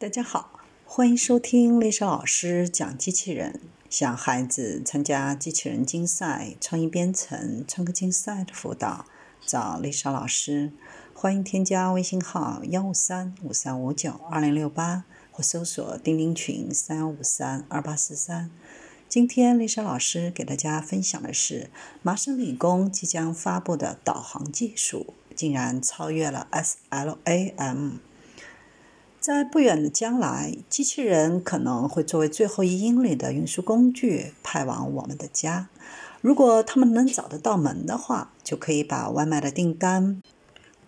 大家好，欢迎收听丽莎老师讲机器人。想孩子参加机器人竞赛、创意编程、创客竞赛的辅导，找丽莎老师。欢迎添加微信号幺五三五三五九二零六八，或搜索钉钉群三幺五三二八四三。今天丽莎老师给大家分享的是，麻省理工即将发布的导航技术，竟然超越了 SLAM。在不远的将来，机器人可能会作为最后一英里的运输工具派往我们的家。如果他们能找得到门的话，就可以把外卖的订单、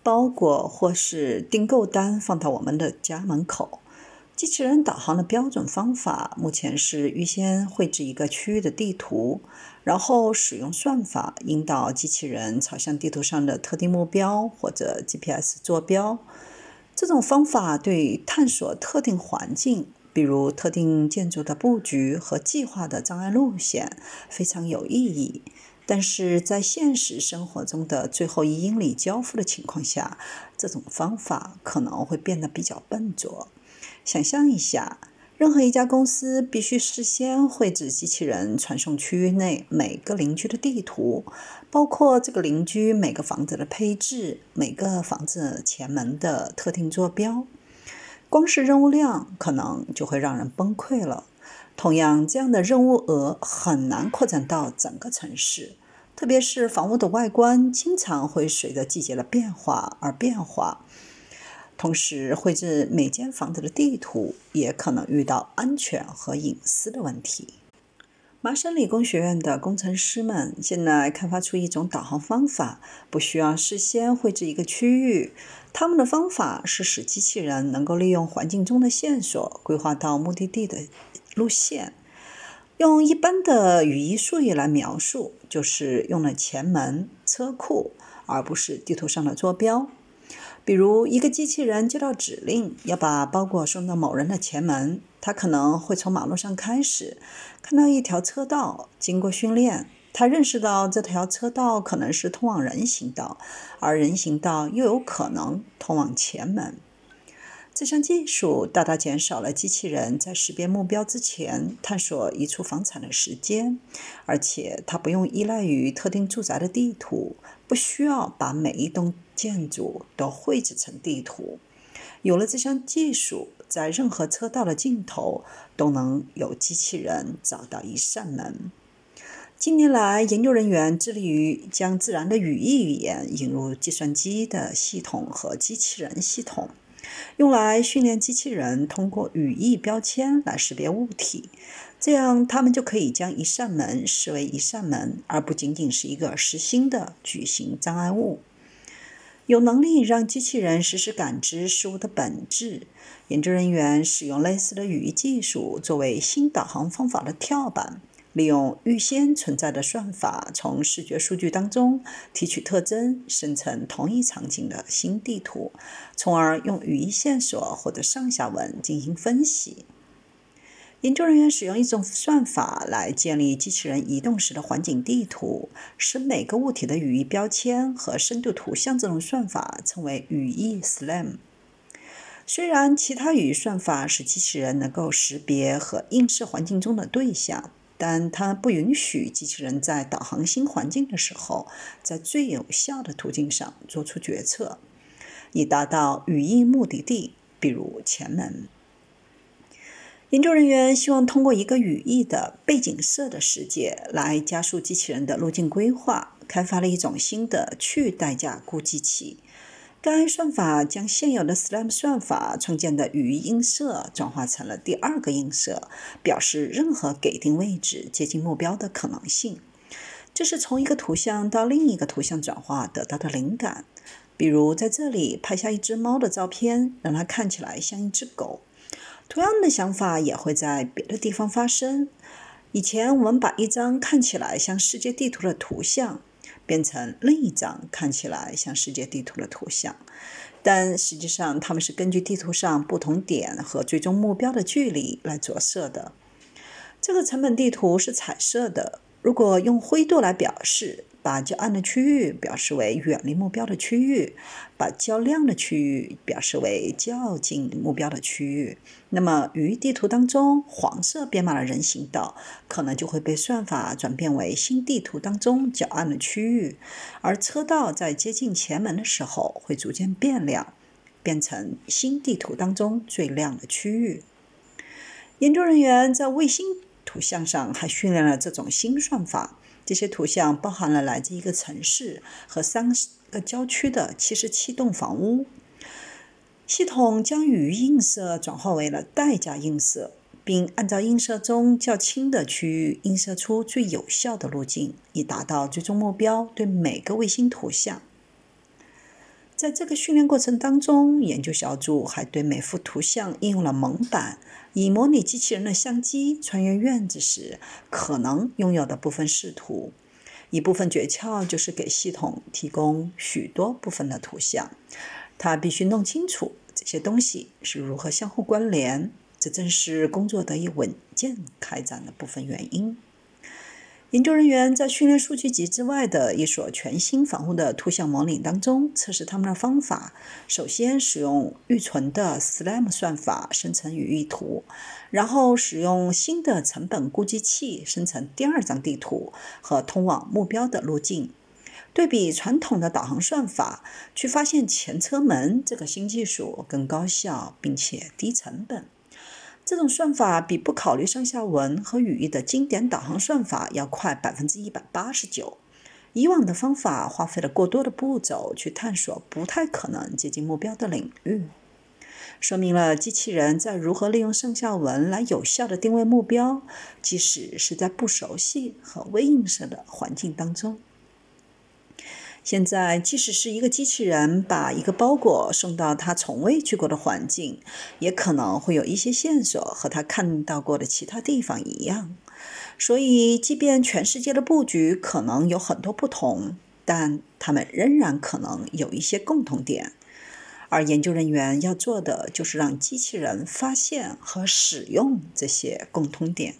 包裹或是订购单放到我们的家门口。机器人导航的标准方法目前是预先绘制一个区域的地图，然后使用算法引导机器人朝向地图上的特定目标或者 GPS 坐标。这种方法对探索特定环境，比如特定建筑的布局和计划的障碍路线，非常有意义。但是在现实生活中的最后一英里交付的情况下，这种方法可能会变得比较笨拙。想象一下。任何一家公司必须事先绘制机器人传送区域内每个邻居的地图，包括这个邻居每个房子的配置、每个房子前门的特定坐标。光是任务量可能就会让人崩溃了。同样，这样的任务额很难扩展到整个城市，特别是房屋的外观经常会随着季节的变化而变化。同时，绘制每间房子的地图也可能遇到安全和隐私的问题。麻省理工学院的工程师们现在开发出一种导航方法，不需要事先绘制一个区域。他们的方法是使机器人能够利用环境中的线索规划到目的地的路线。用一般的语义术语来描述，就是用了前门、车库，而不是地图上的坐标。比如，一个机器人接到指令要把包裹送到某人的前门，他可能会从马路上开始，看到一条车道，经过训练，他认识到这条车道可能是通往人行道，而人行道又有可能通往前门。这项技术大大减少了机器人在识别目标之前探索一处房产的时间，而且它不用依赖于特定住宅的地图，不需要把每一栋建筑都绘制成地图。有了这项技术，在任何车道的尽头都能有机器人找到一扇门。近年来，研究人员致力于将自然的语义语言引入计算机的系统和机器人系统。用来训练机器人通过语义标签来识别物体，这样他们就可以将一扇门视为一扇门，而不仅仅是一个实心的矩形障碍物。有能力让机器人实时感知事物的本质。研究人员使用类似的语义技术作为新导航方法的跳板。利用预先存在的算法，从视觉数据当中提取特征，生成同一场景的新地图，从而用语义线索或者上下文进行分析。研究人员使用一种算法来建立机器人移动时的环境地图，使每个物体的语义标签和深度图像。这种算法称为语义 SLAM。虽然其他语义算法使机器人能够识别和映射环境中的对象。但它不允许机器人在导航新环境的时候，在最有效的途径上做出决策，以达到语义目的地，比如前门。研究人员希望通过一个语义的背景色的世界来加速机器人的路径规划，开发了一种新的去代价估计器。该算法将现有的 SLAM 算法创建的语义映射转化成了第二个映射，表示任何给定位置接近目标的可能性。这是从一个图像到另一个图像转化得到的灵感。比如，在这里拍下一只猫的照片，让它看起来像一只狗。同样的想法也会在别的地方发生。以前，我们把一张看起来像世界地图的图像。变成另一张看起来像世界地图的图像，但实际上它们是根据地图上不同点和最终目标的距离来着色的。这个成本地图是彩色的，如果用灰度来表示，把较暗的区域表示为远离目标的区域，把较亮的区域表示为较近目标的区域。那么，于地图当中黄色编码的人行道，可能就会被算法转变为新地图当中较暗的区域，而车道在接近前门的时候会逐渐变亮，变成新地图当中最亮的区域。研究人员在卫星图像上还训练了这种新算法。这些图像包含了来自一个城市和三个郊区的七十七栋房屋。系统将语音映射转化为了代价映射，并按照映射中较轻的区域映射出最有效的路径，以达到最终目标。对每个卫星图像，在这个训练过程当中，研究小组还对每幅图像应用了蒙版。以模拟机器人的相机穿越院子时可能拥有的部分视图。一部分诀窍就是给系统提供许多部分的图像，它必须弄清楚这些东西是如何相互关联。这正是工作得以稳健开展的部分原因。研究人员在训练数据集之外的一所全新房屋的图像模拟当中测试他们的方法。首先使用预存的 SLAM 算法生成语义图，然后使用新的成本估计器生成第二张地图和通往目标的路径。对比传统的导航算法，去发现前车门这个新技术更高效并且低成本。这种算法比不考虑上下文和语义的经典导航算法要快百分之一百八十九。以往的方法花费了过多的步骤去探索不太可能接近目标的领域，说明了机器人在如何利用上下文来有效地定位目标，即使是在不熟悉和微映射的环境当中。现在，即使是一个机器人把一个包裹送到他从未去过的环境，也可能会有一些线索和他看到过的其他地方一样。所以，即便全世界的布局可能有很多不同，但它们仍然可能有一些共同点。而研究人员要做的，就是让机器人发现和使用这些共通点。